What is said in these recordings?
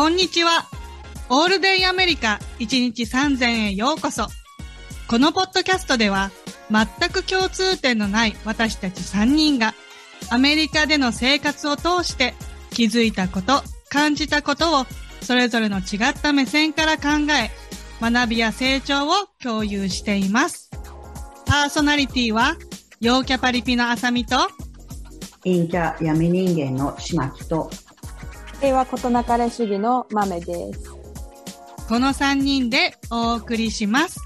こんにちは。オールデイアメリカ1日3000円ようこそ。このポッドキャストでは全く共通点のない私たち3人がアメリカでの生活を通して気づいたこと、感じたことをそれぞれの違った目線から考え、学びや成長を共有しています。パーソナリティは、陽キャパリピのあさみと、陰キャ闇人間の島木と、平和ことなかれ主義の豆です。この3人でお送りします。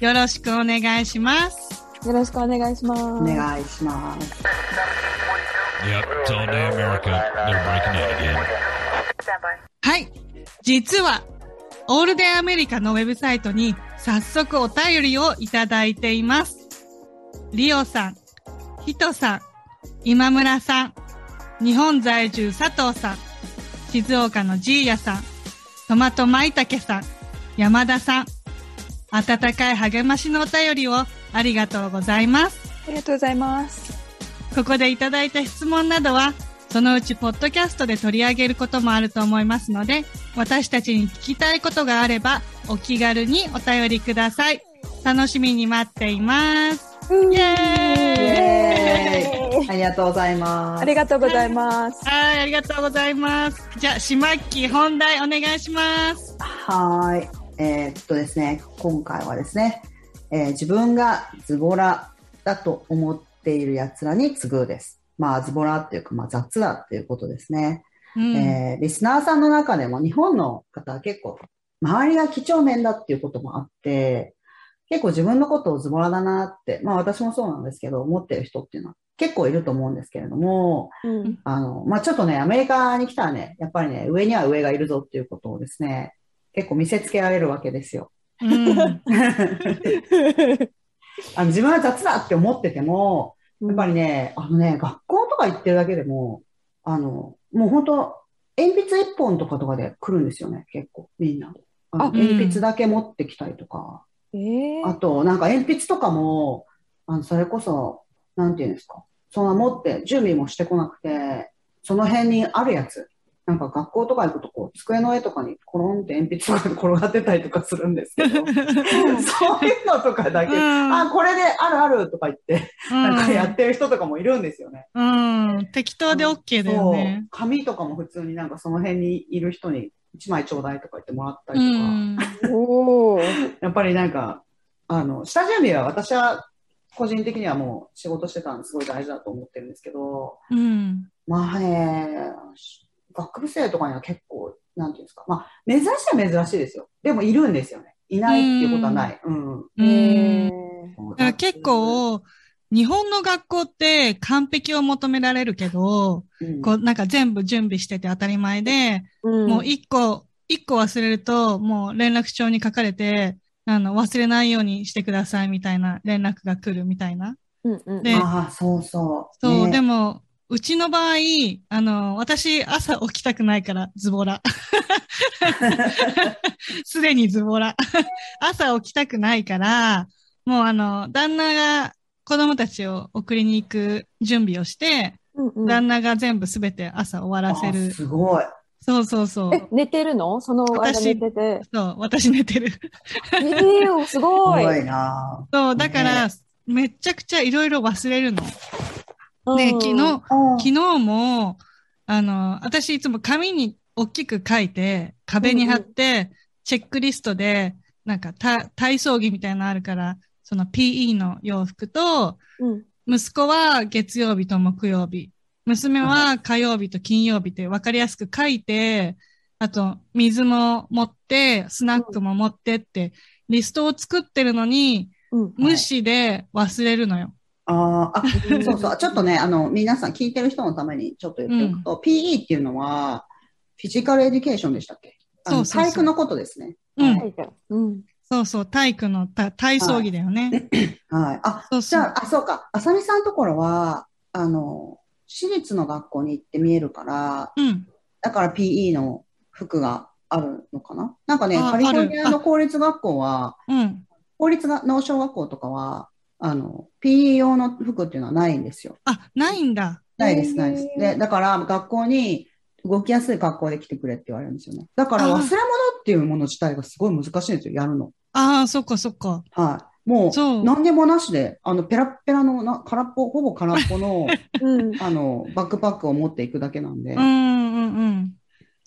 よろしくお願いします。よろしくお願いします。お願いします。Yep, it's all day America. They're breaking in again. はい。実は、オールデンアメリカのウェブサイトに早速お便りをいただいています。リオさん、ヒトさん、今村さん、日本在住佐藤さん、静岡のジーヤさん、トマトマイタケさん、山田さん、温かい励ましのお便りをありがとうございます。ありがとうございます。ここでいただいた質問などは、そのうちポッドキャストで取り上げることもあると思いますので、私たちに聞きたいことがあれば、お気軽にお便りください。楽しみに待っています。イエーイありがとうございます。ありがとうございます。はい、ありがとうございます。じゃあ、しまっき本題お願いします。はーい。えーっとですね、今回はですね、えー自分がズボラだと思っている奴らに次ぐです。まあ、ズボラっていうか、まあ、雑だっていうことですね。うん。えーリスナーさんの中でも日本の方は結構周りが几帳面だっていうこともあって、結構自分のことをズボラだなって、まあ私もそうなんですけど、思ってる人っていうのは結構いると思うんですけれども、うん。あの、まあちょっとね、アメリカに来たらね、やっぱりね、上には上がいるぞっていうことをですね、結構見せつけられるわけですよ。うん。あの自分は雑だって思ってても、やっぱりね、あのね、学校とか行ってるだけでも、あの、もう本当鉛筆一本とかとかで来るんですよね、結構、みんな。あ鉛筆だけ持ってきたりとか。えーあと、なんか鉛筆とかも、あの、それこそ、なんていうんですか？そんな持って、準備もしてこなくて、その辺にあるやつ。なんか学校とか行くと、こう、机の上とかにコロンって鉛筆とかで転がってたりとかするんですけど、そういうのとかだけ、うんあ、これであるあるとか言って、なんかやってる人とかもいるんですよね。うん。適当で OK だよねそう。紙とかも普通になんかその辺にいる人に1枚ちょうだいとか言ってもらったうりん。とか、おー やっぱりなんか、あの、下準備は私は個人的にはもう仕事してたんですごい大事だと思ってるんですけど、うん。まあね、学部生とかには結構、なんていうんですか、まあ珍しいは珍しいですよ。でもいるんですよね。いないっていうことはない。うん。うえん。だから結構、日本の学校って完璧を求められるけど、うん、こうなんか全部準備してて当たり前で、うんもう一個、一個忘れると、もう連絡帳に書かれて、あの、忘れないようにしてくださいみたいな連絡が来るみたいな。うんうんでああ、そうそう。そう、ねでも、うちの場合、あの、私、朝起きたくないから、ズボラ。すでにズボラ。朝起きたくないから、もうあの、旦那が子供たちを送りに行く準備をして、うんうん旦那が全部すべて朝終わらせある。すごい。そうそうそう。え、寝てるの？その間私寝てて。そう、私寝てる。えー、すすごい。ごいなそう、だから、ねめちゃくちゃいろいろ忘れるの。うんで、昨日、あ昨日も、あの、私いつも紙に大きく書いて、壁に貼って、チェックリストで、なんかた体操着みたいなのあるから、その PE の洋服と、うん息子は月曜日と木曜日、娘は火曜日と金曜日って分かりやすく書いて、あと、水も持って、スナックも持ってって、リストを作ってるのに、うん無視で忘れるのよ。あーあ、そうそう。ちょっとね、あの、皆さん聞いてる人のためにちょっと言っておくと、PE っていうのは、フィジカルエデュケーションでしたっけ？あのそうそうそう体育のことですね。うんうん。そうそう、体育のた体操着だよね。はい。あ、そうそう。じゃあ、あ、そうか。あさみさんのところは、あの、私立の学校に行って見えるから、うん。だから PE の服があるのかな？なんかね、あカリフォルニアの公立学校は、うん。公立が農小学校とかは、あの、PE 用の服っていうのはないんですよ。あ、ないんだ。ないです、ないです。で、だから学校に、動きやすい格好で来てくれって言われるんですよね。だから忘れ物っていうもの自体がすごい難しいんですよ、やるの。ああ、そっかそっか。はい。もそうう、何でもなしで、あの、ペラッペラのな、空っぽ、ほぼ空っぽの、うん。あの、バックパックを持っていくだけなんでうん、うんうん。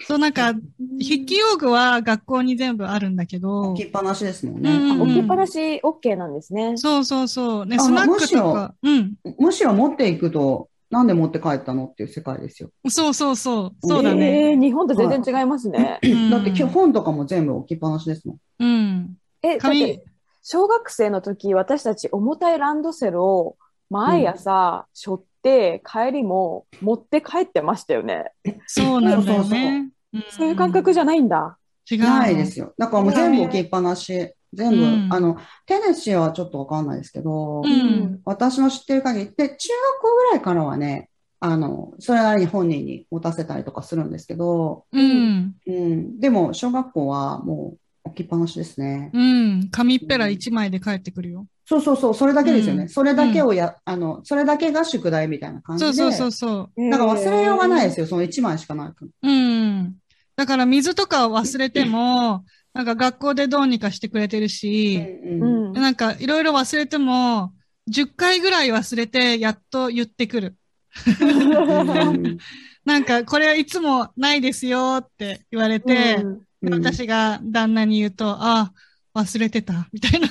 そう、なんか、筆記用具は学校に全部あるんだけど置き、っぱなしですもんうんね。置きっぱなし OK なんですね。そうそうそう。ね、あスナックむしろとか、うん。むしろ持っていくと、なんで持って帰ったのっていう世界ですよ。そうそうそう。そうだね。えー日本と全然違いますね。うんだって基本とかも全部置きっぱなしですもん。うん。え、だっ紙て、小学生の時、私たち重たいランドセルを毎朝背負って帰りも持って帰ってましたよね。そうなんだよね。そういう感覚じゃないんだ。違うの。ないですよ。だからもう全部置きっぱなし。全部、うんあの、テネシーはちょっとわかんないですけど、うん私の知ってる限りで、中学校ぐらいからはね、あの、それなりに本人に持たせたりとかするんですけど、うん。うん、でも、小学校はもう置きっぱなしですね。うん。紙っぺら一枚で帰ってくるよ。そうそうそう、それだけですよね。うんそれだけをや、あの、それだけが宿題みたいな感じで。そうそうそうそう。だから忘れようがないですよ。よ、その1枚しかないから。うん。だから水とか忘れても、なんか学校でどうにかしてくれてるし、うんうんうん。なんかいろいろ忘れても、10回ぐらい忘れて、やっと言ってくる。うん なんか、これはいつもないですよって言われて、うんうん私が旦那に言うと、あ、忘れてた、みたいな。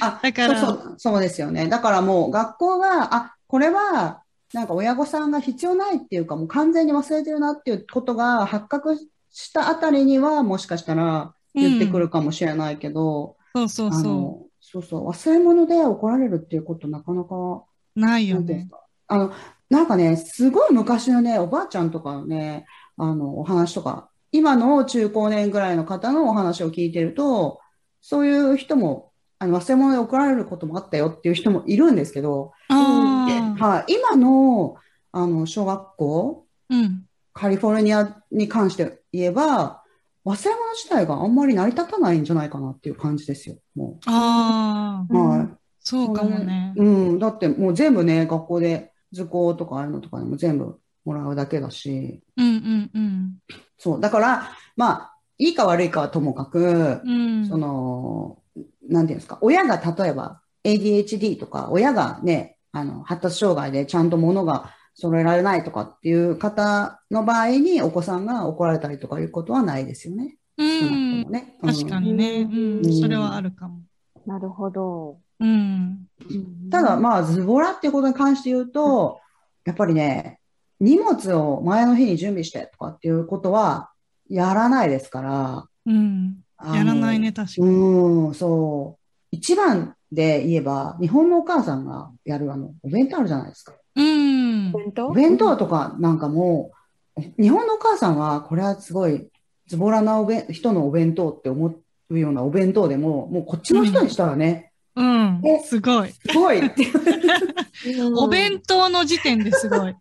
あ、だからそうそう、そうですよね。だからもう学校が、あ、これは、なんか親御さんが必要ないっていうか、もう完全に忘れてるなっていうことが発覚したあたりには、もしかしたら言ってくるかもしれないけど、そうそうそあの、そうそう、忘れ物で怒られるっていうことなかなか、う。ないよね。あの、なんかね、すごい昔のね、おばあちゃんとかのね、あの、お話とか、今の中高年ぐらいの方のお話を聞いてると、そういう人も、あの、忘れ物で怒られることもあったよっていう人もいるんですけど、ああ、はい、今の、あの、小学校、うん。カリフォルニアに関して言えば、忘れ物自体があんまり成り立たないんじゃないかなっていう感じですよ、もああ、う。はい。そうかもね。うん、だってもう全部ね、学校で図工とかああいうのとかでも全部もらうだけだし、うんうんうん。そう、だから、まあ、いいか悪いかはともかく、うん。その、なんていうんですか、親が例えば ADHD とか、親がね、あの、発達障害でちゃんと物が揃えられないとかっていう方の場合にお子さんが怒られたりとかいうことはないですよね。うんも。ね。うん確かにね。うんう。んそれはあるかも。なるほど。うん。ただ、まあ、ズボラっていうことに関して言うと、やっぱりね、荷物を前の日に準備してとかっていうことはやらないですから。うん。やらないね、確かに。うん、そう。一番で言えば、日本のお母さんがやるあの、お弁当あるじゃないですか。うん。お弁当？お弁当とかなんかもう、日本のお母さんは、これはすごい、ズボラなおべ人のお弁当って思うようなお弁当でも、もうこっちの人にしたらね、うんえ。すごい。すごい。お弁当の時点ですごい。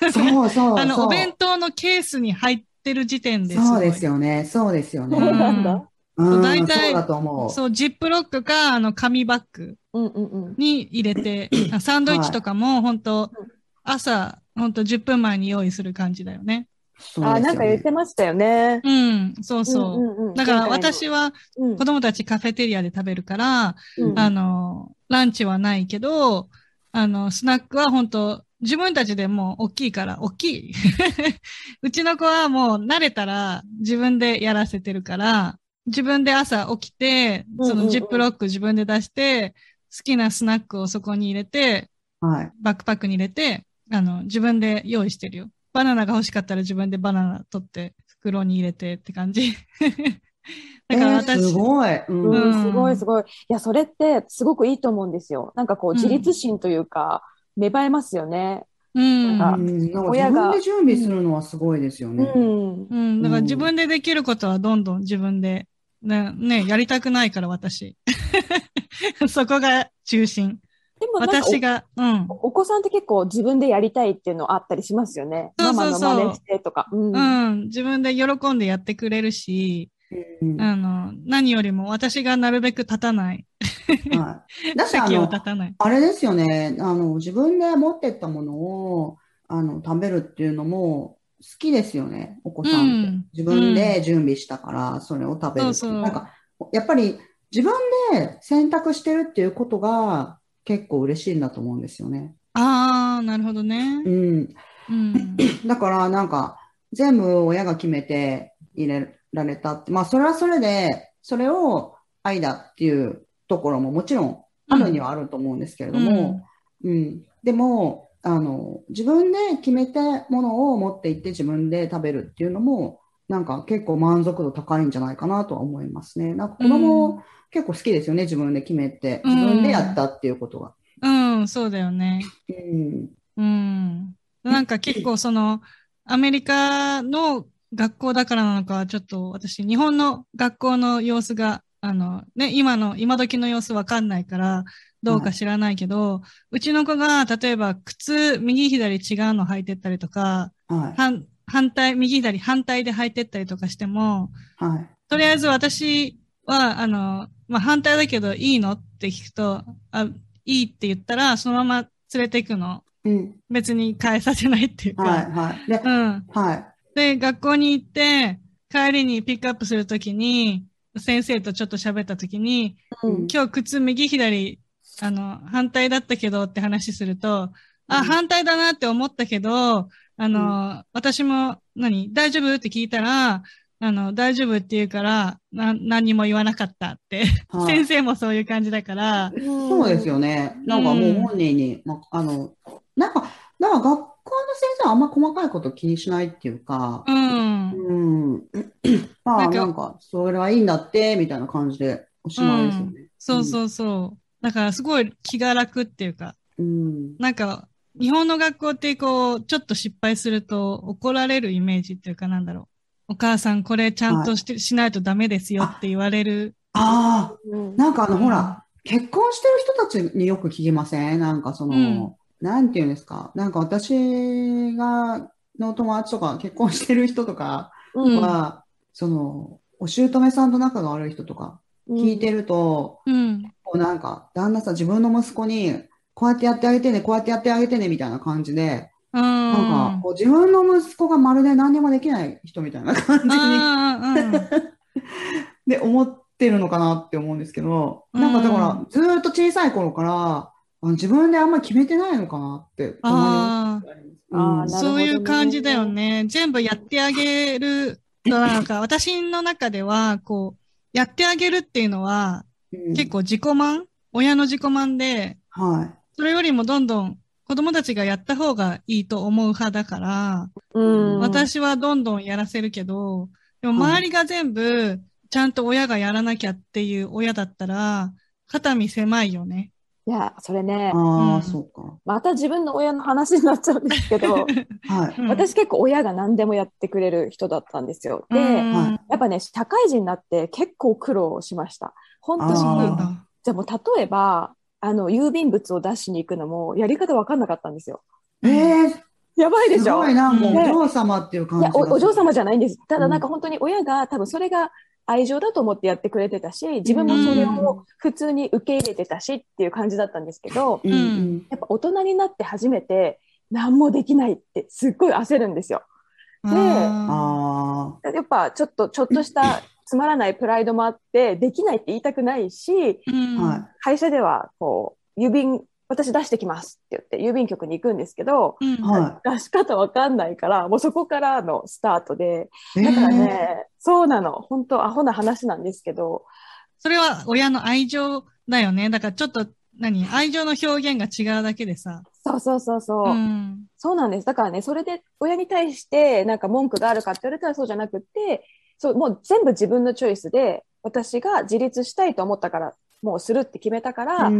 そうそうあの、お弁当のケースに入ってる時点です。そうですよね。そうですよね。そうなんだ。うん、大体そうだと思う。そう、ジップロックか、あの、紙バッグうんうんうん。に入れて、あサンドイッチとかも、本当朝、本当10分前に用意する感じだよね。ねなんか言ってましたよね。うん、そうそう。んんんだから私はうん子供たちカフェテリアで食べるから、うんあの、ランチはないけど、あの、スナックは本当自分たちでもう大きいから、大きい。うちの子はもう慣れたら自分でやらせてるから、自分で朝起きて、そうんうんうんのジップロック自分で出して、好きなスナックをそこに入れて、はい。バックパックに入れて、あの、自分で用意してるよ。バナナが欲しかったら自分でバナナ取って、袋に入れてって感じ。だからえー私、すごい。うんうん、うんすごいすごい。いや、それってすごくいいと思うんですよ。なんかこう、うん自立心というか、芽生えますよね。うん。親が分で準備するのはすごいですようね。ん。うん。だから自分でできることはどんどん自分で、ね、ね、やりたくないから私。そこが中心。でもなんか私が、うん。お、お子さんって結構自分でやりたいっていうのあったりしますよね。そうそうそうママの真似してとか。うん。うん。自分で喜んでやってくれるし、うんあの、何よりも私がなるべく立たない。はい。だし、あの。あれですよね。あの、自分で持ってったものを、あの、食べるっていうのも、きですよね、お子さんって。うん自分で準備したから、それを食べるなんか、やっぱり自分で選択してるっていうことが結構嬉しいんだと思うんですよね。ああ、なるほどねう。ん。うん。だからなんか、全部親が決めて入れられたって、まあそれはそれで、それを愛だっていうところももちろんあるにはあると思うんですけれども、うん。でも、あの、自分で決めてものを持って行って自分で食べるっていうのも、なんか結構満足度高いんじゃないかなとは思いますね。なんか子供、結構好きですよね、自分で決めて。うん自分でやったっていうことが。うん、そうだよね。うん。うん。なんか結構その、アメリカの学校だからなのか、ちょっと私、日本の学校の様子が、あの、ね、今の、今時の様子わかんないから、どうか知らないけど、うちの子が、例えば靴、右左違うの履いてったりとか、はい。反、反対、右左反対で履いてったりとかしても、はい。とりあえず私は、あの、まあ、反対だけどいいのって聞くと、あ、いいって言ったら、そのまま連れて行くの。うん。別に返させないっていうか。はい。はい。で、うん。はい。で、学校に行って、帰りにピックアップするときに、先生とちょっと喋ったときに、うん。今日靴右左、あの、反対だったけどって話すると、あ、うん。反対だなって思ったけど、あの、私も、何大丈夫って聞いたら、あの、大丈夫って言うから、な、何にも言わなかったって。はい。先生もそういう感じだから、そうですよね。なんかもう本人に、ま、あの、なんか、だから学校の先生はあんま細かいこと気にしないっていうか、うん。うん。まあ、なんかそれはいいんだって、みたいな感じでおしまいですよね。そうそうそう。だからすごい気が楽っていうか、うん。なんか、日本の学校ってこう、ちょっと失敗すると怒られるイメージっていうかなんだろう。お母さんこれちゃんとして、しないとダメですよって言われる。ああ、うんなんかあの、うんほら、結婚してる人たちによく聞きません？なんかその、うんなんていうんですか？なんか私が、の友達とか結婚してる人とかうんは、その、お姑さんと仲が悪い人とか聞いてると、うん。こうなんか、旦那さん、自分の息子に、こうやってやってあげてね、こうやってやってあげてね、みたいな感じで、うん。なんか、こう自分の息子がまるで何にもできない人みたいな感じに、で、思ってるのかなって思うんですけど、なんかだから、ずーっと小さい頃から、あの自分であんまり決めてないのかなって、あーうんなるほどねそういう感じだよね。全部やってあげると、なんか、私の中では、こう、やってあげるっていうのは、うん。結構自己満？親の自己満で、はい。それよりもどんどん子供たちがやった方がいいと思う派だから、うん、私はどんどんやらせるけど、でもはい周りが全部、ちゃんと親がやらなきゃっていう親だったら、肩身狭いよね。いや、それね、ああ、うんそうか。また自分の親の話になっちゃうんですけど、はい。うん私結構親が何でもやってくれる人だったんですよ。で、やっぱね、社会人になって結構苦労しました。本当に。じゃあもう例えば、あの、郵便物を出しに行くのも、やり方わかんなかったんですよ。ええやばいでしょすごいなんかおね嬢様っていう感いやじがお、お嬢様じゃゃないんです。ただうんなんか本当に親が多分それが愛情だと思ってやってくれてたし、自分もそれを普通に受け入れてたしっていう感じだったんですけど、うんうん。やっぱ大人になって初めて何もできないってすっごい焦るんですよ。ああやっぱちょっと、ちょっとした つまらないプライドもあって、できないって言いたくないし、ーうんあ、はい。会社ではこう、郵便、私出してきますって言って郵便局に行くんですけど、うんは出し方わかんないから、もうそこからのスタートで、い。だからえね、そうなの。本当アホな話なんですけど、それは親の愛情だよね。だからちょっと、何？愛情の表現が違うだけでさ。そうそうそうそう。うん。そうなんです。だからね、それで親に対してなんか文句があるかって言われたらそうじゃなくって、そう、もう全部自分のチョイスで、私が自立したいと思ったから、もうするって決めたから、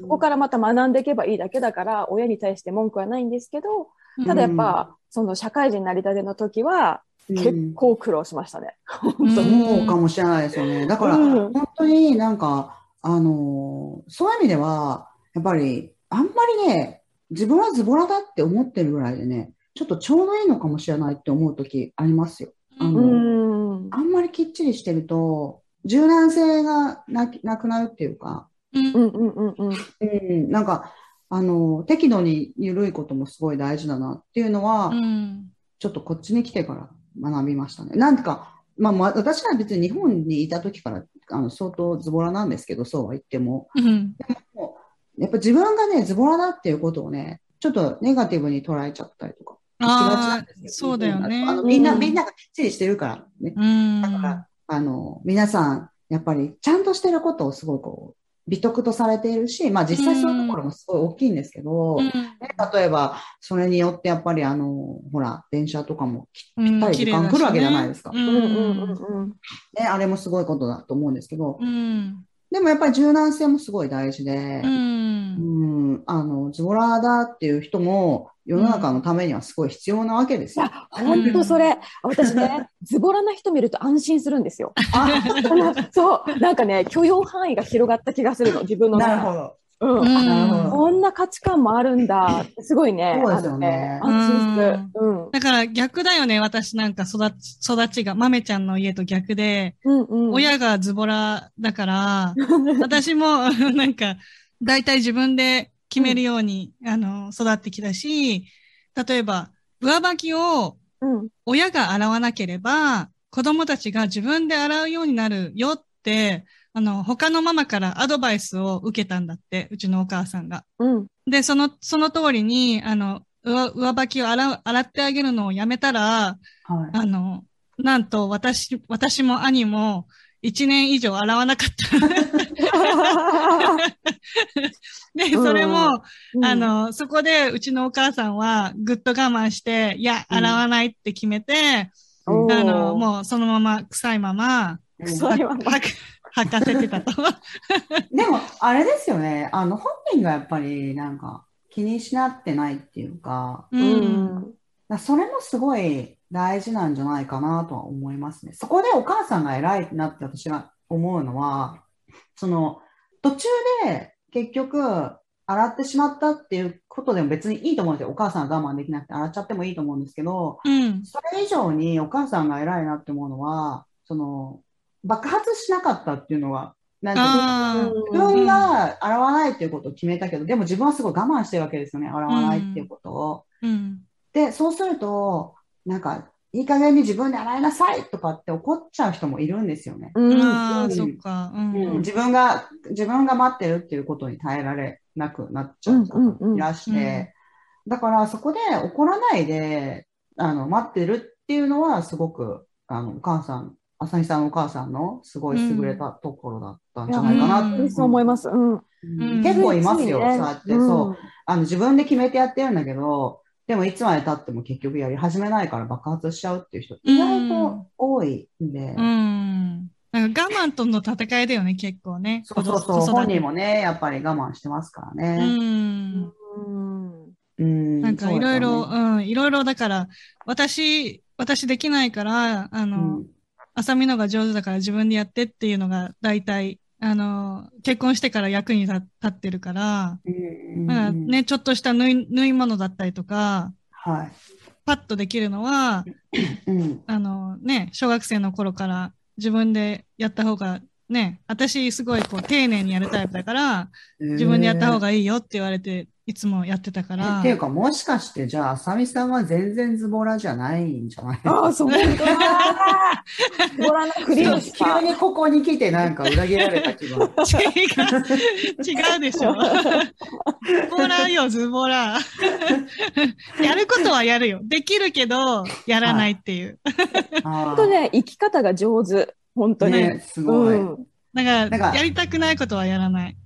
そこからまた学んでいけばいいだけだから、親に対して文句はないんですけど、ただやっぱ、その社会人になりたての時は、結構苦労しましたね。本当に。そうかもしれないですよね。だから、うん本当になんか、あのーそういう意味では、やっぱり、あんまりね、自分はズボラだって思ってるぐらいでね、ちょっとちょうどいいのかもしれないって思う時ありますよ。あうんのうん。あんまりきっちりしてると、柔軟性がななくなるっていうか、うんうんうんうんうん。うん、なんか、あの、適度に緩いこともすごい大事だなっていうのは、うんちょっとこっちに来てから学びましたね。なんか、まあ、まあ、私は別に日本にいた時から、あの、相当ズボラなんですけど、そうは言っても。うん。やっぱ自分がね、ズボラだっていうことをね、ちょっとネガティブに捉えちゃったりとか。しがちなああんです、よそうだよね。あのみんな、うんみんながきっちりしてるからね。うん。だから、あの、皆さん、やっぱりちゃんとしてることをすごいこう、美徳とされているし、まあ実際そういうところもすごい大きいんですけど、うんね、例えば、それによってやっぱりあの、ほら、電車とかもぴったり時間来るわけじゃないですか。ね、あれもすごいことだと思うんですけど、うん。でもやっぱり柔軟性もすごい大事でう、。うんん、あの、ズボラだっていう人も世の中のためにはすごい必要なわけですよ。いや、本当それ。私ね、ズボラな人見ると安心するんですよ。あ、そう、なんかね、許容範囲が広がった気がするの、自分の中なるほど。うん。うんなるほどこんな価値観もあるんだ。すごいね。そうですよね安心する。うん。だから逆だよね、私なんか育ち、育ちが、豆ちゃんの家と逆で、うんうん。親がズボラだから、私も なんか、大体自分で決めるように、あの、育ってきたし、例えば、上履きをうん。親が洗わなければ、子供たちが自分で洗うようになるよって、あの、他のママからアドバイスを受けたんだって、うちのお母さんが。うん。で、その、その通りに、あの、上上履きを洗う、洗ってあげるのをやめたら、はい。あの、なんと私、私も兄も一年以上洗わなかった。で、それも、あ、の、そこでうちのお母さんはぐっと我慢して、いや、うん洗わないって決めて、おーあの、もうそのまま臭いまま、臭いわねは履かせてたと。でも、あれですよね。あの、本人がやっぱりなんか気にしなってないっていうか、う。うんそれもすごい大事なんじゃないかなとは思いますね。そこでお母さんが偉いなって私が思うのは、その、途中で結局、洗ってしまったっていうことでも別にいいと思うんですよ。お母さんが我慢できなくて洗っちゃってもいいと思うんですけど、うん。それ以上にお母さんが偉いなって思うのは、その、爆発しなかったっていうのが、なん自分が洗わないっていうことを決めたけど、でも自分はすごい我慢してるわけですよね。洗わないっていうことを。あ。うん。で、そうすると、なんか、いい加減に自分で洗いなさいとかって怒っちゃう人もいるんですよね。うん。そっか。ううんん。自分が、自分が待ってるっていうことに耐えられなくなっちゃう人がいらして、だからそこで怒らないで、あの、待ってるっていうのはすごく、あの、お母さん、浅見さんのお母さんのすごい優れたところだったんじゃないかなってうんそう思います。うん。うん結構いますよ、そうやって、そう。あの、自分で決めてやってるんだけど、でもいつまで経っても結局やり始めないから爆発しちゃうっていう人意外と多いんで、うん。なんか我慢との戦いだよね、結構ね。そうそうそう、本人もね、やっぱり我慢してますからうね。ん。うん。うん。なんかいろいろ、そうん、いろいろだから、私、私できないから、あうの、ん浅見のが上手だから自分でやってっていうのが大体、あの、結婚してから役に立立ってるから、うんなんかね、ちょっとした縫い、縫い物だったりとか、はい。パッとできるのは、うん。あのね、小学生の頃から自分でやった方が、ね、私すごいこう丁寧にやるタイプだから、自分でやった方がいいよって言われて、いつもやってたから。っていうか、もしかして、じゃあ、あさみさんは全然ズボラじゃないんじゃない？ああ、そう、本当だ。ご覧のクリアし急た。にここに来てなんか裏切られた気分。違う、違うでしょ。ズボラよ、ズボラ。やることはやるよ。できるけど、やらないっていう。本本当ね、生き方が上手。本当に。ね、すごい。うん。だから、なんかやりたくないことはやらない。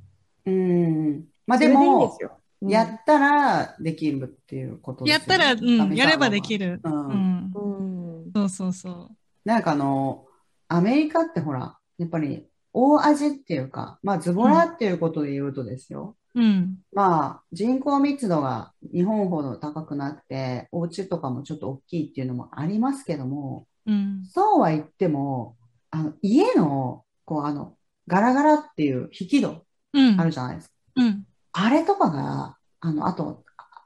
うん。まあでそれいいです、よ。やったらできるっていうことですよねやったら、うん、やればできる。る。う。うんん。うん。そうそうそう。なんかあの、アメリカってほら、やっぱり大味っていうか、まあズボラっていうことで言うとですよ。うん。まあ人口密度が日本ほど高くなくて、お家とかもちょっと大きいっていうのもありますけども、うん。そうは言っても、あの、家の、こうあの、ガラガラっていう引き戸うんあ。るじゃないですか。うん。あれとかが、あの、あと、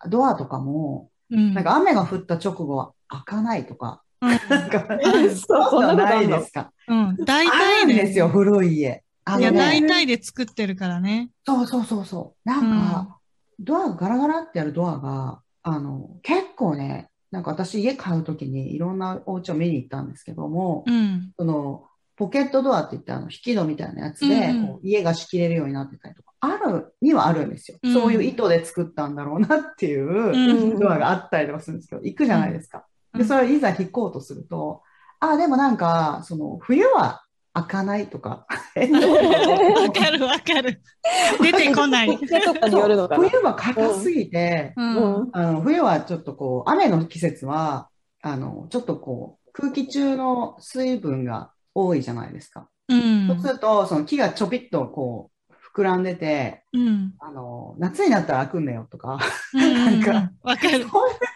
ドアとかも、うん。なんか雨が降った直後は開かないとか、うん、なんか、そうそんないですか。うん。大あ体で。るんですよ、古い家。あいや、大体で作ってるからね。そうそうそうそう。なんか、ドアガラガラってやるドアが、あの、結構ね、なんか私家買うときにいろんなお家を見に行ったんですけども、うん。その、ポケットドアって言ってあの、引き戸みたいなやつで、こう家が仕切れるようになってたりとか、あるにはあるんですよ。うんそういう意図で作ったんだろうなっていううんドアがあったりとかするんですけど、行くじゃないですか。うんで、それいざ引こうとすると、あ、でもなんか、その、冬は開かないとか、わかるわかる。出てこない。冬は硬すぎて、うん。うんあの、冬はちょっとこう、雨の季節は、あの、ちょっとこう、空気中の水分が多いじゃないですか。うんそうすると、その木がちょぴっとこう、膨らんでて、うん。あの、夏になったら開くんだよとか、なんか、わかる。そういう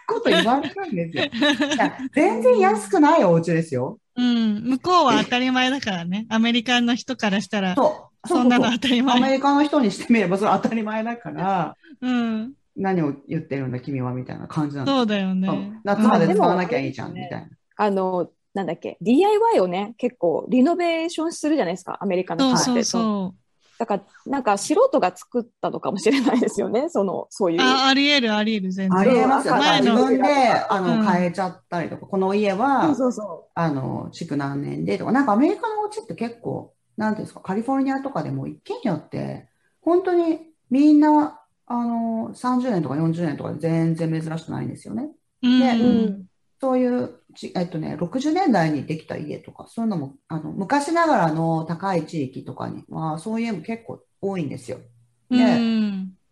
こと言われるんですよ。全然安くないお家ですよ。うん。向こうは当たり前だからね。アメリカの人からしたら、そう。そんなの当たりそうアメ前。リカの人にしてみればそれ当たり前だから、うん。何を言ってるんだ君はみたいな感じなんそうだよね。夏まで使わなきゃうんいいじゃんみたいな。あの、なんだっけ、DIY をね、結構リノベーションするじゃないですか、アメリカのそう人って。そうそだから、なんか素人が作ったのかもしれないですよね、その、そういう。あ、あり得る、あり得る、全然。ありえますよ。自分で、あうんの、変えちゃったりとか、この家は、そうそあの、築何年でとか、なんかアメリカのお家って結構、なんていうんですか、カリフォルニアとかでも一軒家って、本当にみんな、あの、30年とか40年とかで全然珍しくないんですよね。うんねう。うん。そういうち、えっとね、60年代にできた家とか、そういうのも、あの、昔ながらの高い地域とかには、そういう家も結構多いんですよ。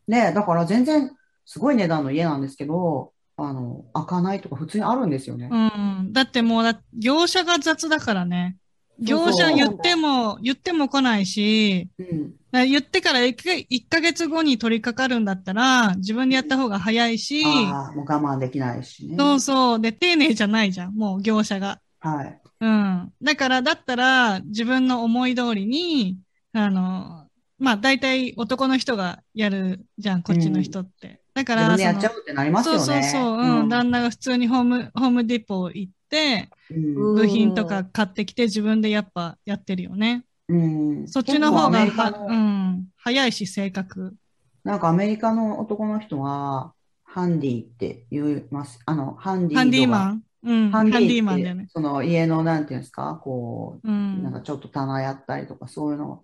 ね、だから全然、すごい値段の家なんですけど、あの、開かないとか普通にあるんですよね。うん。だってもうだ、業者が雑だからね。業者言っても、言っても来ないし、うん。言ってから1か一ヶ月後に取り掛かるんだったら、自分でやった方が早いし、ああ、もう我慢できないしね。そうそう。で、丁寧じゃないじゃん、もう業者が。はい。うん。だから、だったら、自分の思い通りに、あの、まあ、大体男の人がやるじゃん、こっちの人って。だから、やっちゃうってなりますよね。そうそうそう、うん。旦那が普通にホーム、ホームディポ行って、うん部品とか買ってきて自分でやっぱやってるよね。うん。そっちの方が、うん、早いし、正確。なんかアメリカの男の人は、ハンディって言います。あの、ハンディハンディ。マンうん、ハンディーマンだよね。その家の、なんていうんですか、こうう、なんん。かちょっと棚やったりとか、そういうの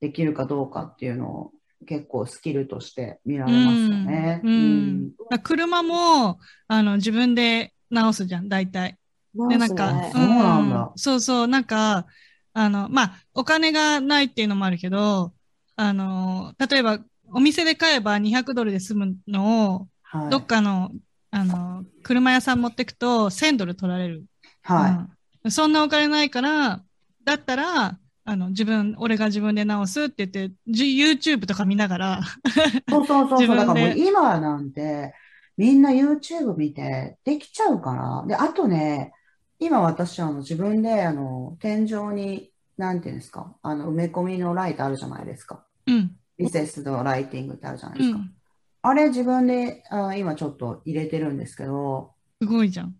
できるかどうかっていうのを結構スキルとして見られますよね。うんうん車も、あの、自分で直すじゃん、大体。う。で、なんか、ねそうなんだそうそう、なんか、あの、まあ、お金がないっていうのもあるけど、あの、例えば、お店で買えば200ドルで済むのを、はい。どっかの、あの、車屋さん持ってくと1000ドル取られる。はうんそんなお金ないから、だったら、あの、自分、俺が自分で直すって言って、じ YouTube とか見ながら、い。そうそうそうそう。だからもう今なんて、みんな YouTube 見てできちゃうから。で、あとね、今私あの自分であの天井に、なんていうんですか、あの埋め込みのライトあるじゃないですか。うん、リセスのライティングってあるじゃないですか。うん、あれ自分であ今ちょっと入れてるんですけど、すごいじゃん。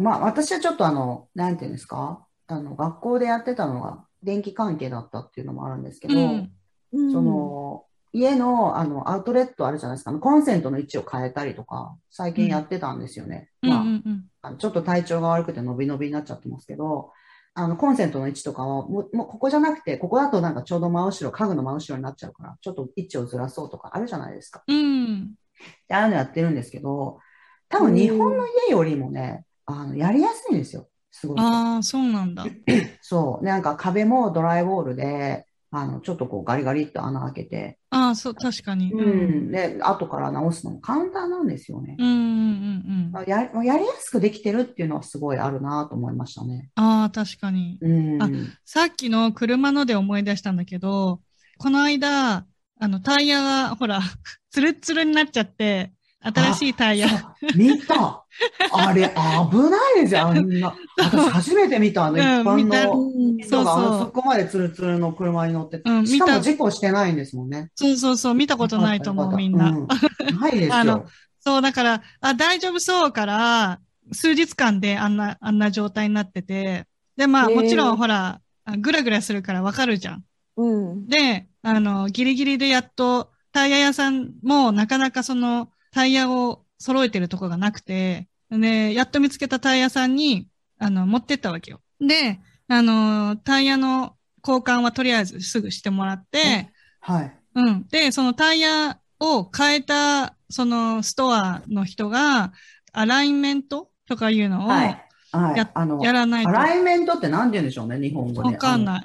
まあ私はちょっとあの、なんていうんですか、あの学校でやってたのが電気関係だったっていうのもあるんですけど、うん、うんその、家の、あの、アウトレットあるじゃないですか。あのコンセントの位置を変えたりとか、最近やってたんですよね。うん、うまん、うん。あ、ちょっと体調が悪くて伸び伸びになっちゃってますけど、あの、コンセントの位置とかは、もう、もうここじゃなくて、ここだとなんかちょうど真後ろ、家具の真後ろになっちゃうから、ちょっと位置をずらそうとかあるじゃないですか。うん、でああいうのやってるんですけど、多分日本の家よりもね、あの、やりやすいんですよ。すごく。ああ、そうなんだ。そう。なんか壁もドライウォールで、あの、ちょっとこうガリガリっと穴開けて、ああ、そう、確かに。ううん、ん。で、後から直すのも簡単なんですよねう。ん、うん、うん。や、やりやすくできてるっていうのはすごいあるなと思いましたね。ああ、確かに。うん。あさっきの車ので思い出したんだけど、この間、あの、タイヤが、ほら、ツルッツルになっちゃって、新しいタイヤ。見た。あれ、危ないですよ、あんな。私初めて見た、あの、一うん般のうん人が、うそうそこまでツルツルの車に乗っててうんしかも事故してないんですもんね。そうそうそう、見たことないと思う、みんな。うんないですあのよ。そう、だから、あ、大丈夫そうから、数日間であんな、あんな状態になってて、で、まあ、もちろん、ほら、あぐらぐらするからわかるじゃん。うん。で、あの、ギリギリでやっと、タイヤ屋さんもなかなかその、タイヤを揃えてるとこがなくて、で、やっと見つけたタイヤさんに、あの、持ってったわけよ。で、あの、タイヤの交換はとりあえずすぐしてもらって、はい。うん。で、そのタイヤを変えた、そのストアの人が、アライメントとかいうのをはい。はい。やあの、やらないと。アライメントって何て言うんでしょうね、日本語で。わかんない。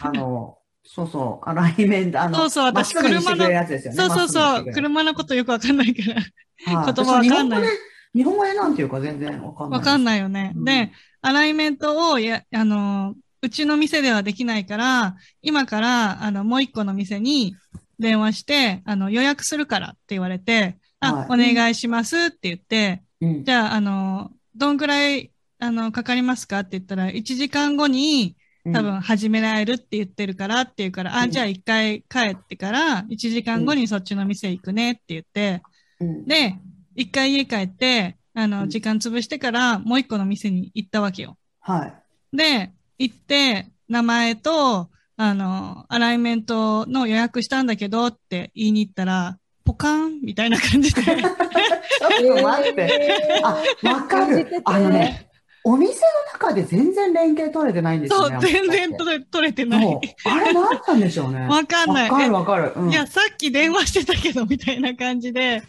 あの。あの、そうそう、アライメント、あの、そうそう私すぐにしてくれるやつですよね。そうそうそう。車のことよくわかんないから。はい言葉わかんない私日本語で、日本語でなんていうか全然わかんない。わかんい。ないよね。うんで、アライメントをや、あの、うちの店ではできないから、今から、あの、もう一個の店に電話して、あの、予約するからって言われて、あ、はいお願いしますって言って、うんじゃあ、あの、どんくらい、あの、かかりますかって言ったら、1時間後に多分始められるって言ってるからって言うから、あ、うんじゃあ一回帰ってから、1時間後にそっちの店行くねって言って、うんで、一回家帰って、あの、うん時間潰してから、もう一個の店に行ったわけよ。はい。で、行って、名前と、あの、アライメントの予約したんだけどって言いに行ったら、ポカンみたいな感じで。ちょっと待って。あ、わか。るあのね、お店の中で全然連携取れてないんですそうよね。、全然と取れ取れてない。そう。あれ何なんでしょうね。わかんないわかるわかる。うんいや、さっき電話してたけど、みたいな感じで。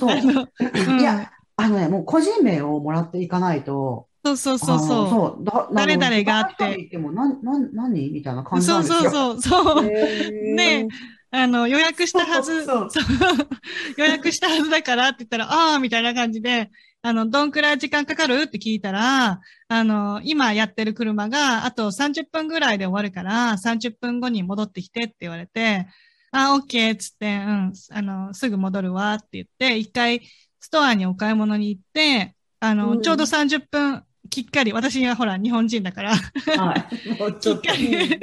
そう。あの、うんいや、あのね、もう個人名をもらっていかないと、そうそうそうあのそそう。だ誰々があって他の人に言っても、何？みたいなう。感じなそうんですよ。そうそう、そう。ねねあの、予約したはず、そうそう 予約したはずだからって言ったら、ああ、みたいな感じで、あの、どんくらい時間かかる？って聞いたら、あの、今やってる車が、あと30分ぐらいで終わるから、30分後に戻ってきてって言われて、ああ、オッケーっつって、うん、あの、すぐ戻るわって言って、一回ストアにお買い物に行って、あの、うん。ちょうど30分、きっかり、私はほら、日本人だから、はい。もうちょっときっか。り、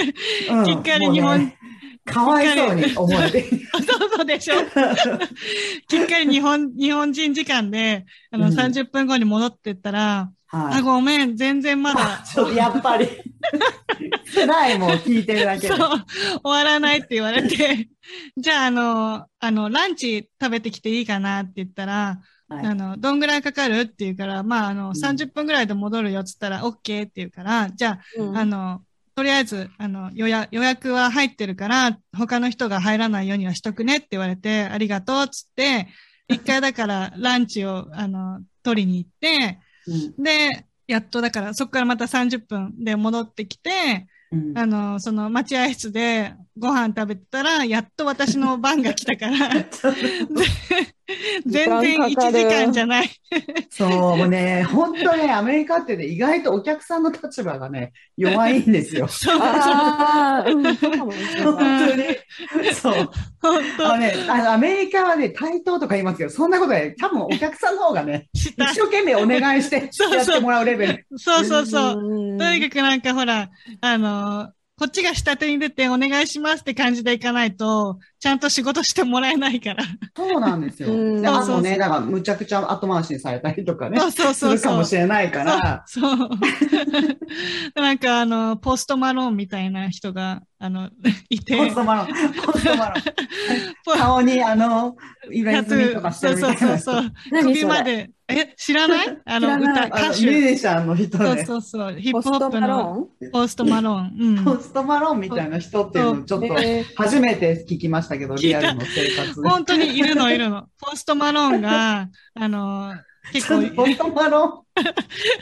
うんきっかり日本ねかわいそうに思えて。そうそうでしょ。きっかり日本、日本人時間で、あの、うん30分後に戻ってったら、あ、はい。ごめん、全然まだ、ちょっとやっぱり、辛いもん聞いてるだけそう、で。終わらないって言われて、じゃあ、あの、あの、ランチ食べてきていいかなって言ったら、はい。あの、どんぐらいかかるって言うから、まあ、あの、ん。30分ぐらいで戻るよって言ったら、OK って言うから、じゃあ、あの、とりあえず、あの、予約、予約は入ってるから、他の人が入らないようにはしとくねって言われて、ありがとうっつって、一回だから ランチを、あの、取りに行って、うん。で、やっとだから、そこからまた30分で戻ってきて、うん。あの、その待合室でご飯食べてたら、やっと私の番が来たから、全然1時間じゃない。そう、もうね、本当ね、アメリカってね、意外とお客さんの立場がね、弱いんですよ。そ うそう、かもしれ 本ない。当に。そう。本あの当ね、あの、アメリカはね、対等とか言いますけど、そんなことね、多分お客さんの方がね、し一た。生懸命お願いしてそうそうやってもらうレベル。そうそうそう。うんとにかくなんかほら、あの、こっちが下手に出てお願いしますって感じでいかないと、ちゃんと仕事してもらえないから。そうなんですよ。うんであとね、だから、むちゃくちゃ後回しにされたりとかね、そうそうすそうそう。るかもしれないから、そう。そう なんかあの、ポストマローンみたいな人が、あの、いて。ポストマロン、ポストマロン。ポ顔に、あの、イベントとかしてそうそうるみたいな。そうそう。それ？まで。え、知らない？あの、歌、歌あのミュー手。ジシャンの人そうね、そうそう。ヒッポストプホップのマロポストマローン。うん。ポストマロンみたいな人っていうのをちょっと初めて聞きましたけど、聞いたリアルの生活で。本当にいるのいるの。ポストマローンが、あの、結構、ポストマロン？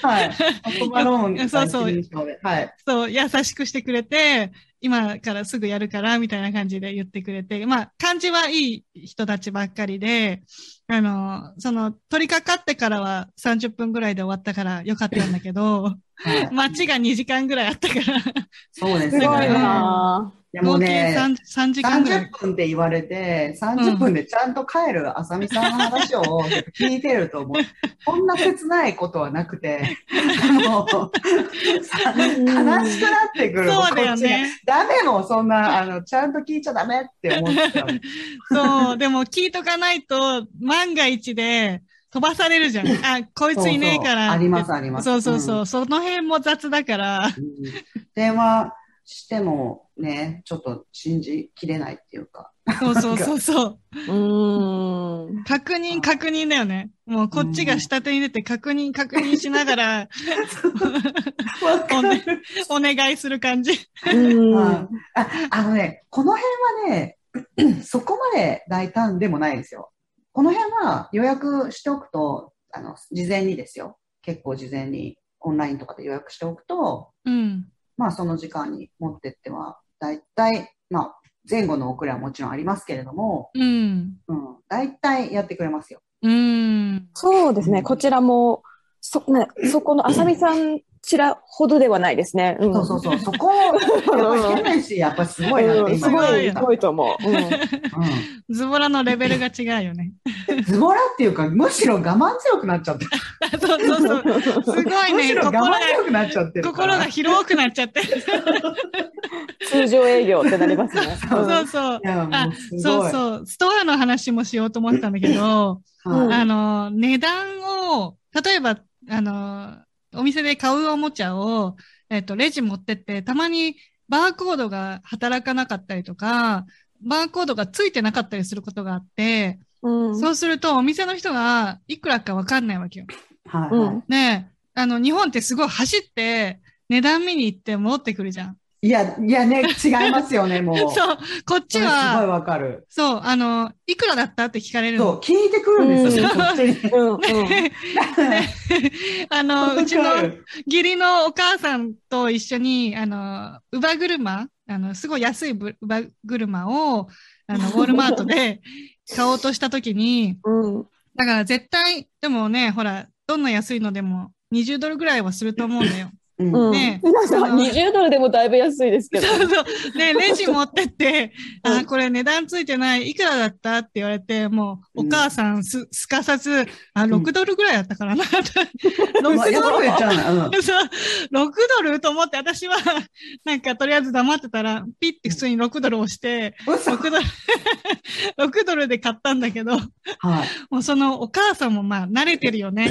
はい。そうそうはい。そう、優しくしてくれて、今からすぐやるから、みたいな感じで言ってくれて、まあ、感じはいい人たちばっかりで、あの、その、取り掛かってからは30分ぐらいで終わったからよかったんだけど、はい。待ちが2時間ぐらいあったから、そうですすごいね。な。いやもね、3, 3時間ぐらい30。分って言われて、30分でちゃんと帰るあさみさんの話を聞いてると思う。こんな切ないことはなくて、もう、さ悲しくなってくる。そうだよね。ダメもうそんな、あの、ちゃんと聞いちゃダメって思っちゃう。そう、でも聞いとかないと、万が一で飛ばされるじゃん。あ、こいついねえから。そうそうありますありますそうそうそう。その辺も雑だから。うん電話してもね、ちょっと信じきれないっていうか、そうそうそうそう。うーん。確認確認だよね。もうこっちが下手に出て確認確認しながらわかる。お願いする感じ。うんはいああのね、この辺はね、そこまで大胆でもないですよ。この辺は予約しておくと、あの、事前にですよ。結構事前にオンラインとかで予約しておくと、うん。まあその時間に持ってっては、だいたい、まあ前後の遅れはもちろんありますけれども、うん。うん、だいたいやってくれますよ。うん。そうですね。こちらも、そ、ね、そこのあさみさんちらほどではないですね。うんそうそうそう、そこ、やっぱりヘメンシーやっぱすごいなすごい、すごいと思う。うんズボラのレベルが違うよね。うん。ズボラっていうか、むしろ我慢強くなっちゃってる。そうそうそう。すごいむね。しろ我慢心が、強くなっちゃってる。心が広くなっちゃって。通常営業ってなりますね。そうそうあ。そうそう。ストアの話もしようと思ったんだけど、はいあの、値段を、例えば、あの、お店で買うおもちゃを、えっと、レジ持ってって、たまにバーコードが働かなかったりとか、バーコードがついてなかったりすることがあって、うんそうするとお店の人がいくらかわかんないわけよ。はい、はいうん。ねえ、あの、日本ってすごい走って値段見に行って戻ってくるじゃん。いや、いやね、違いますよね、もう。そう、こっちそれすごいは、わかる。そう、あの、いくらだったって聞かれるそう、の。聞いてくるんですよ、あの、うちの義理のお母さんと一緒に、あの、乳母車、あの、すごい安いぶ乳母車を、あの、ウォールマートで買おうとしたときに、うんだから絶対、でもね、ほら、どんな安いのでも20ドルぐらいはすると思うんだよ。うんうんね皆さんあの20ドルでもだいぶ安いですけど。そうそう。で、レジ持ってって、うんあ、これ値段ついてない、いくらだった？って言われて、もう、お母さんす、すかさず、あ、6ドルぐらいだったからな。まあ、6やっドルぱ言っちゃうな。うん。そう、6ドルと思って、私は、なんか、とりあえず黙ってたら、ピッて普通に6ドル押して、嘘6ドル、6ドルで買ったんだけど、はい。もうそのお母さんもまあ、慣れてるよね。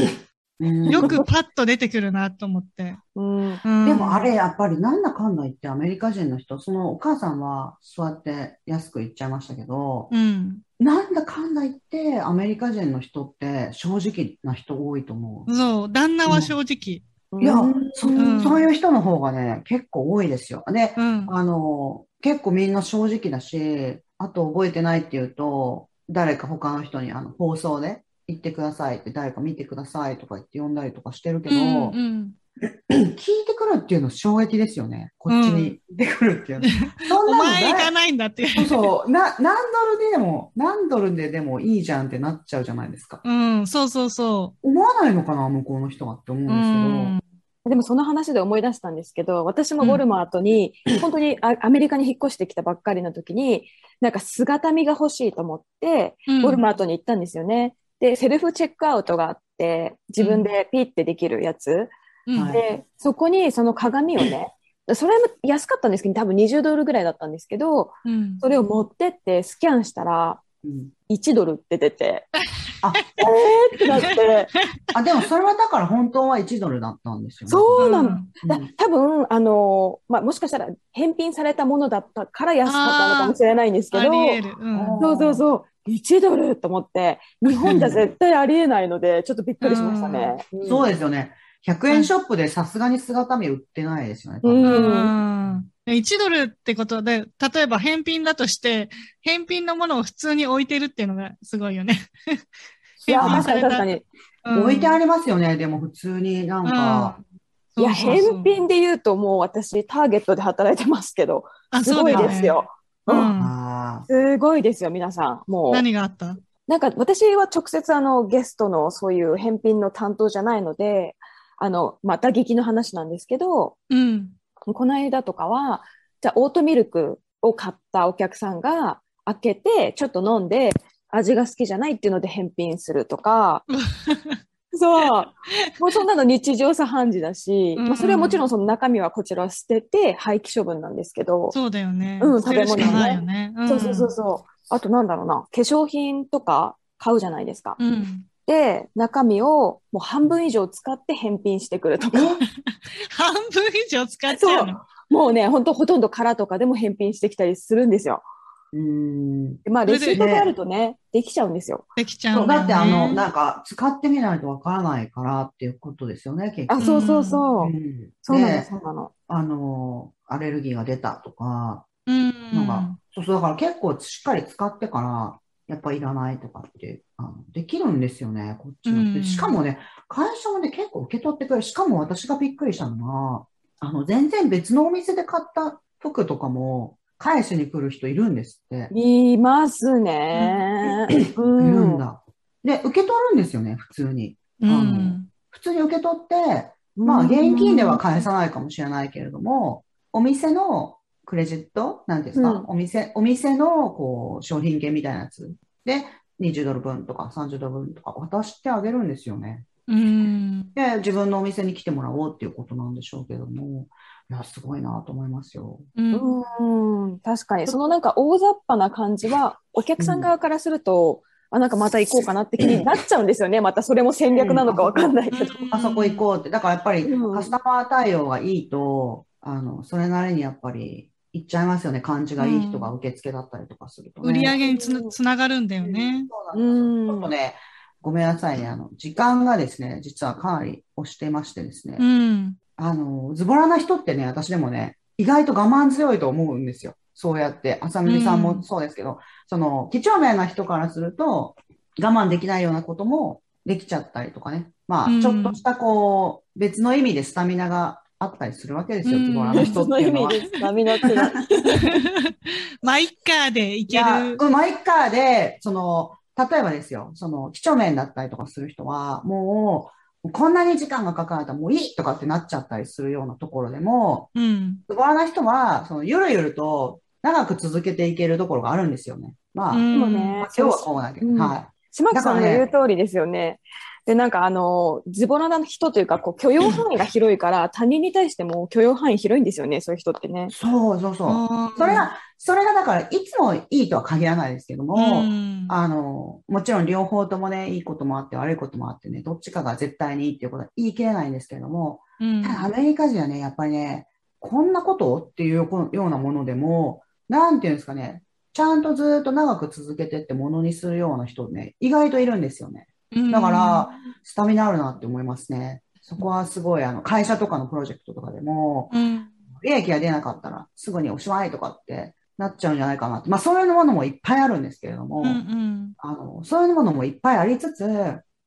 うんよくパッと出てくるなと思って。うんうんでもあれ、やっぱりなんだかんだ言ってアメリカ人の人、そのお母さんはそうやって安く言っちゃいましたけど、うん。なんだかんだ言ってアメリカ人の人って正直な人多いと思う。そう、旦那は正直。いやうん、そんそういう人の方がね、結構多いですよ。で、うん。あの、結構みんな正直だし、あと覚えてないっていうと、誰か他の人にあの放送で言ってくださいって、誰か見てくださいとか言って呼んだりとかしてるけど、うんうん聞いてくるっていうの衝撃ですよね。こっちに出てくるっていうの。そんおなの前行か誰ないんだっていう。そうそう、な、何ドルでも、何ドルででもいいじゃんってなっちゃうじゃないですか。うん、そうそうそ思わないのかな、向こうの人はって思うんう。うですけど。ん。でもその話で思い出したんですけど、私もウォルマートに、本当にあアメリカに引っ越してきたばっかりの時に、なんか姿見が欲しいと思って、うんウォルマートに行ったんですよね。で、セルフチェックアウトがあって、自分でピッてできるやつ。うん。はいで、そこにその鏡をね、それも安かったんですけど、多分20ドルぐらいだったんですけど、うん。それを持ってってスキャンしたら、うん。1ドルって出て、あ、えーってなって、あ、でもそれはだから本当は1ドルだったんですよね。そうなの。んうんだ多分、あの、まあ、もしかしたら返品されたものだったから安かったのかもしれないんですけあど、り得る。うん。そうそうそう、1ドルと思って、日本じゃ絶対ありえないので、ちょっとびっくりしましたね。うんそうですよね。100円ショップでさすがに姿見売ってないですよね。うん。1ドルってことで、例えば返品だとして、返品のものを普通に置いてるっていうのがすごいよね。いや、確か返品されたに確かに。うん置いてありますよね。でも普通になんか、うんいや、そうそうそう返品で言うともう私、ターゲットで働いてますけど、あすごいです。よ。うんすごいですよ、皆さん。もう。何があった？なんか私は直接あのゲストのそういう返品の担当じゃないので、あの、また劇の話なんですけど、うん。この間とかは、じゃあオートミルクを買ったお客さんが開けて、ちょっと飲んで、味が好きじゃないっていうので返品するとか、そう。もうそんなの日常茶飯事だし、うんうんまあそれはもちろんその中身はこちらは捨てて廃棄処分なんですけど、そうだよね。うん食べ物ねね。んそうそうそうそう。あとなんだろうな、化粧品とか買うじゃないですか。うん。で、中身をもう半分以上使って返品してくるとか。半分以上使っちゃうの？もうね、ほんとほとんど殻とかでも返品してきたりするんですよ。うん。でまあ、レシートがあるとね、できちゃうんですよ。できちゃそうね。だってあの、なんか、使ってみないとわからないからっていうことですよね、結あ、局。そうそうそうう。んそうなの、でそうなの。あの、アレルギーが出たとか、うん。なんか、そうそう、だから結構しっかり使ってから、やっぱいらないとかって、あのできるんですよね、こっちのしかもね、会社もね、結構受け取ってくれる。しかも私がびっくりしたのは、あの、全然別のお店で買った服とかも、返しに来る人いるんですって。いますね。いるうんだ。で、受け取るんですよね、普通に。うん。普通に受け取って、まあ、現金では返さないかもしれないけれども、お店のクレジットなんていうんですか、うんお店、お店の、こう、商品券みたいなやつで、20ドル分とか30ドル分とか渡してあげるんですよね。うん。で、自分のお店に来てもらおうっていうことなんでしょうけども、いや、すごいなと思いますよ。うん。うん、確かに。そのなんか大雑把な感じは、お客さん側からすると、あ、なんかまた行こうかなって気になっちゃうんですよね。またそれも戦略なのかわかんないけど。あそこ行こうって。だからやっぱりうんカスタマー対応がいいと、あの、それなりにやっぱり行っちゃいますよね。感じがいい人が受付だったりとかするとね。売り上げにつながるんだよね。そうなんですよちょっとうん。ね、ごめんなさいね。あの、時間がですね、実はかなり押してましてですね。うん。あの、ズボラな人ってね、私でもね、意外と我慢強いと思うんですよ。そうやって、浅見さんもそうですけど、その、几帳面な人からすると、我慢できないようなこともできちゃったりとかね。まうんあ、ちょっとしたこう、別の意味でスタミナがあったりするわけですよ、うんズボラな人その意っていうのは。味です。波の津波。まあ、一家でいける。うまいかで、その、例えばですよ、その、几帳面だったりとかする人は、もう、こんなに時間がかかるともういいとかってなっちゃったりするようなところでも、うん。ズボラな人は、その、ゆるゆると長く続けていけるところがあるんですよね。まあ、うん今日はこうだけど、うんは島木さんの言う通りですよね。で、なんかあの、ズボラな人というか、こう許容範囲が広いから、他人に対しても許容範囲広いんですよね、そういう人ってねい。。そうそうそう。それが、それがだから、いつもいいとは限らないですけども、うんあの、もちろん両方ともね、いいこともあって悪いこともあってね、どっちかが絶対にいいっていうことは言い切れないんですけれども、うんただアメリカ人はね、やっぱりね、こんなことっていうようなものでも、なんていうんですかね、ちゃんとずっと長く続けてってものにするような人ね、意外といるんですよね。だから、スタミナあるなって思いますね。そこはすごい、あの、会社とかのプロジェクトとかでも、うん。利益が出なかったらすぐにおしまいとかってなっちゃうんじゃないかなって。まあ、そういうものもいっぱいあるんですけれども、うんうんあの、そういうものもいっぱいありつつ、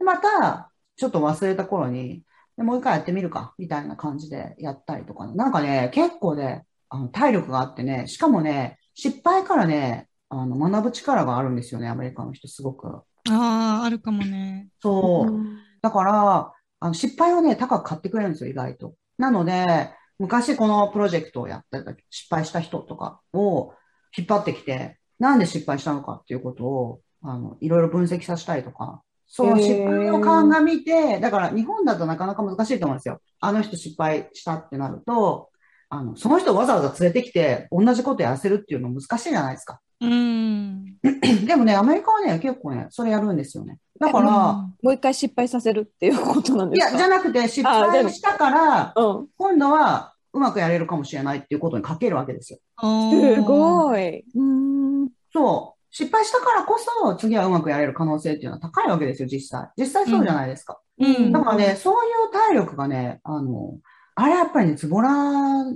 また、ちょっと忘れた頃に、でもう一回やってみるか、みたいな感じでやったりとかね。なんかね、結構ね、あの、体力があってね、しかもね、失敗からね、あの、学ぶ力があるんですよね、アメリカの人、すごく。ああ、あるかもね。そう。うんだから、あの失敗をね、高く買ってくれるんですよ、意外と。なので、昔このプロジェクトをやってた、失敗した人とかを引っ張ってきて、なんで失敗したのかっていうことを、あの、いろいろ分析させたりとか、そのへー失敗を鑑みて、だから日本だとなかなか難しいと思うんですよ。あの人失敗したってなると、あの、その人をわざわざ連れてきて、同じことやらせるっていうの難しいじゃないですか。うん。でもね、アメリカはね、結構ね、それやるんですよね。だから、もう一回失敗させるっていうことなんでいや、すかじゃなくて、失敗したから、うん。今度はうまくやれるかもしれないっていうことにかけるわけですよ。すすごい。うん。そう。失敗したからこそ、次はうまくやれる可能性っていうのは高いわけですよ、実際。実際そうじゃないですか。うん。だからね、そういう体力がね、あの、あれやっぱりね、ズボラ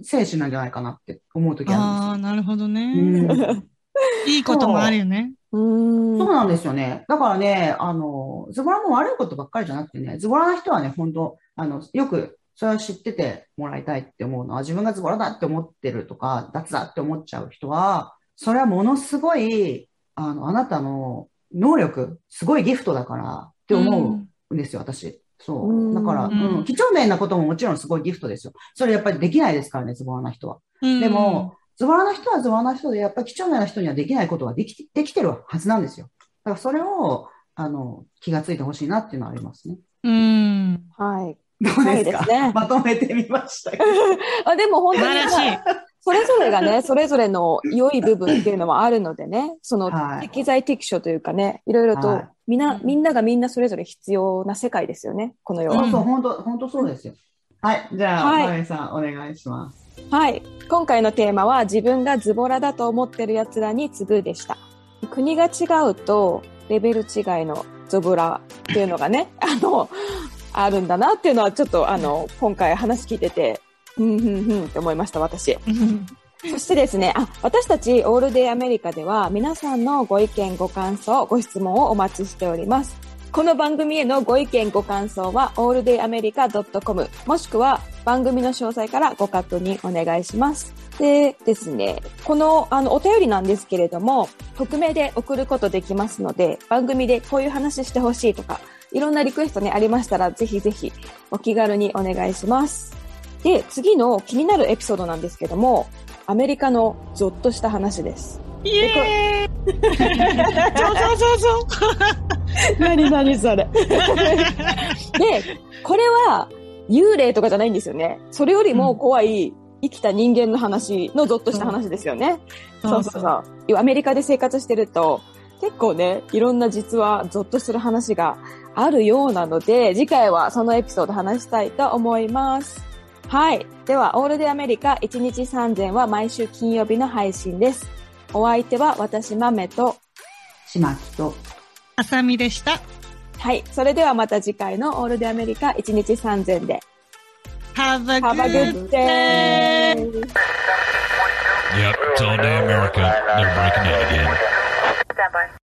精神なんじゃないかなって思うときあああ、なるほどるんね。ですよ。うん いいこともあるよね。うん。そうなんですよね。だからね、あの、ズボラも悪いことばっかりじゃなくてね、ズボラな人はね、本当あの、よく、それを知っててもらいたいって思うのは、自分がズボラだって思ってるとか、脱だって思っちゃう人は、それはものすごい、あの、あなたの能力、すごいギフトだからって思うんですよ、私。そうう。んだから、うんうん、几帳面なことももちろんすごいギフトですよ。それやっぱりできないですからね、ズボラな人は。うん。でも、ズボラな人はズボラな人で、やっぱり貴重な人にはできないことができできてるはずなんですよ。だからそれを、あの、気がついてほしいなっていうのはありますね。うん。はい。どうですか、はいですねまとめてみましたけど。あ、でも本素当に。それぞれがね、それぞれの良い部分っていうのもあるのでね、そのはい適材適所というかね、いろいろとはいみんな、うんみんながみんなそれぞれ必要な世界ですよね、この世は。そうそう、本当本当そうですよ。はい。じゃあ、はいさん、お願いします。はい。今回のテーマは自分がズボラだと思ってる奴らに次ぐでした。国が違うとレベル違いのズボラっていうのがね、あの、あるんだなっていうのはちょっとあの、今回話聞いてて、ふんふんふんって思いました、私。そしてですね、あ、私たちオールデイアメリカでは皆さんのご意見、ご感想、ご質問をお待ちしております。この番組へのご意見、ご感想は alldayamerica.com もしくは番組の詳細からご確認お願いします。でですね、このあのお便りなんですけれども、匿名で送ることできますので、番組でこういう話してほしいとか、いろんなリクエストね、ありましたら、ぜひぜひお気軽にお願いします。で、次の気になるエピソードなんですけども、アメリカのゾッとした話です。イエーイ そうそうそうそう。何何それ。で、これは幽霊とかじゃないんですよね。それよりも怖い生きた人間の話のゾッとした話ですよね。そうそうそう。アメリカで生活してると、結構ね、いろんな実はゾッとする話があるようなので、次回はそのエピソード話したいと思います。はい。では、オールデイアメリカ1日3000は毎週金曜日の配信です。お相手は私、マメと、島木と。あさみでした。はい。それではまた次回のオールデイアメリカ1日3000で。Have a Have a good day! Yep, it's all day America. They're breaking in again.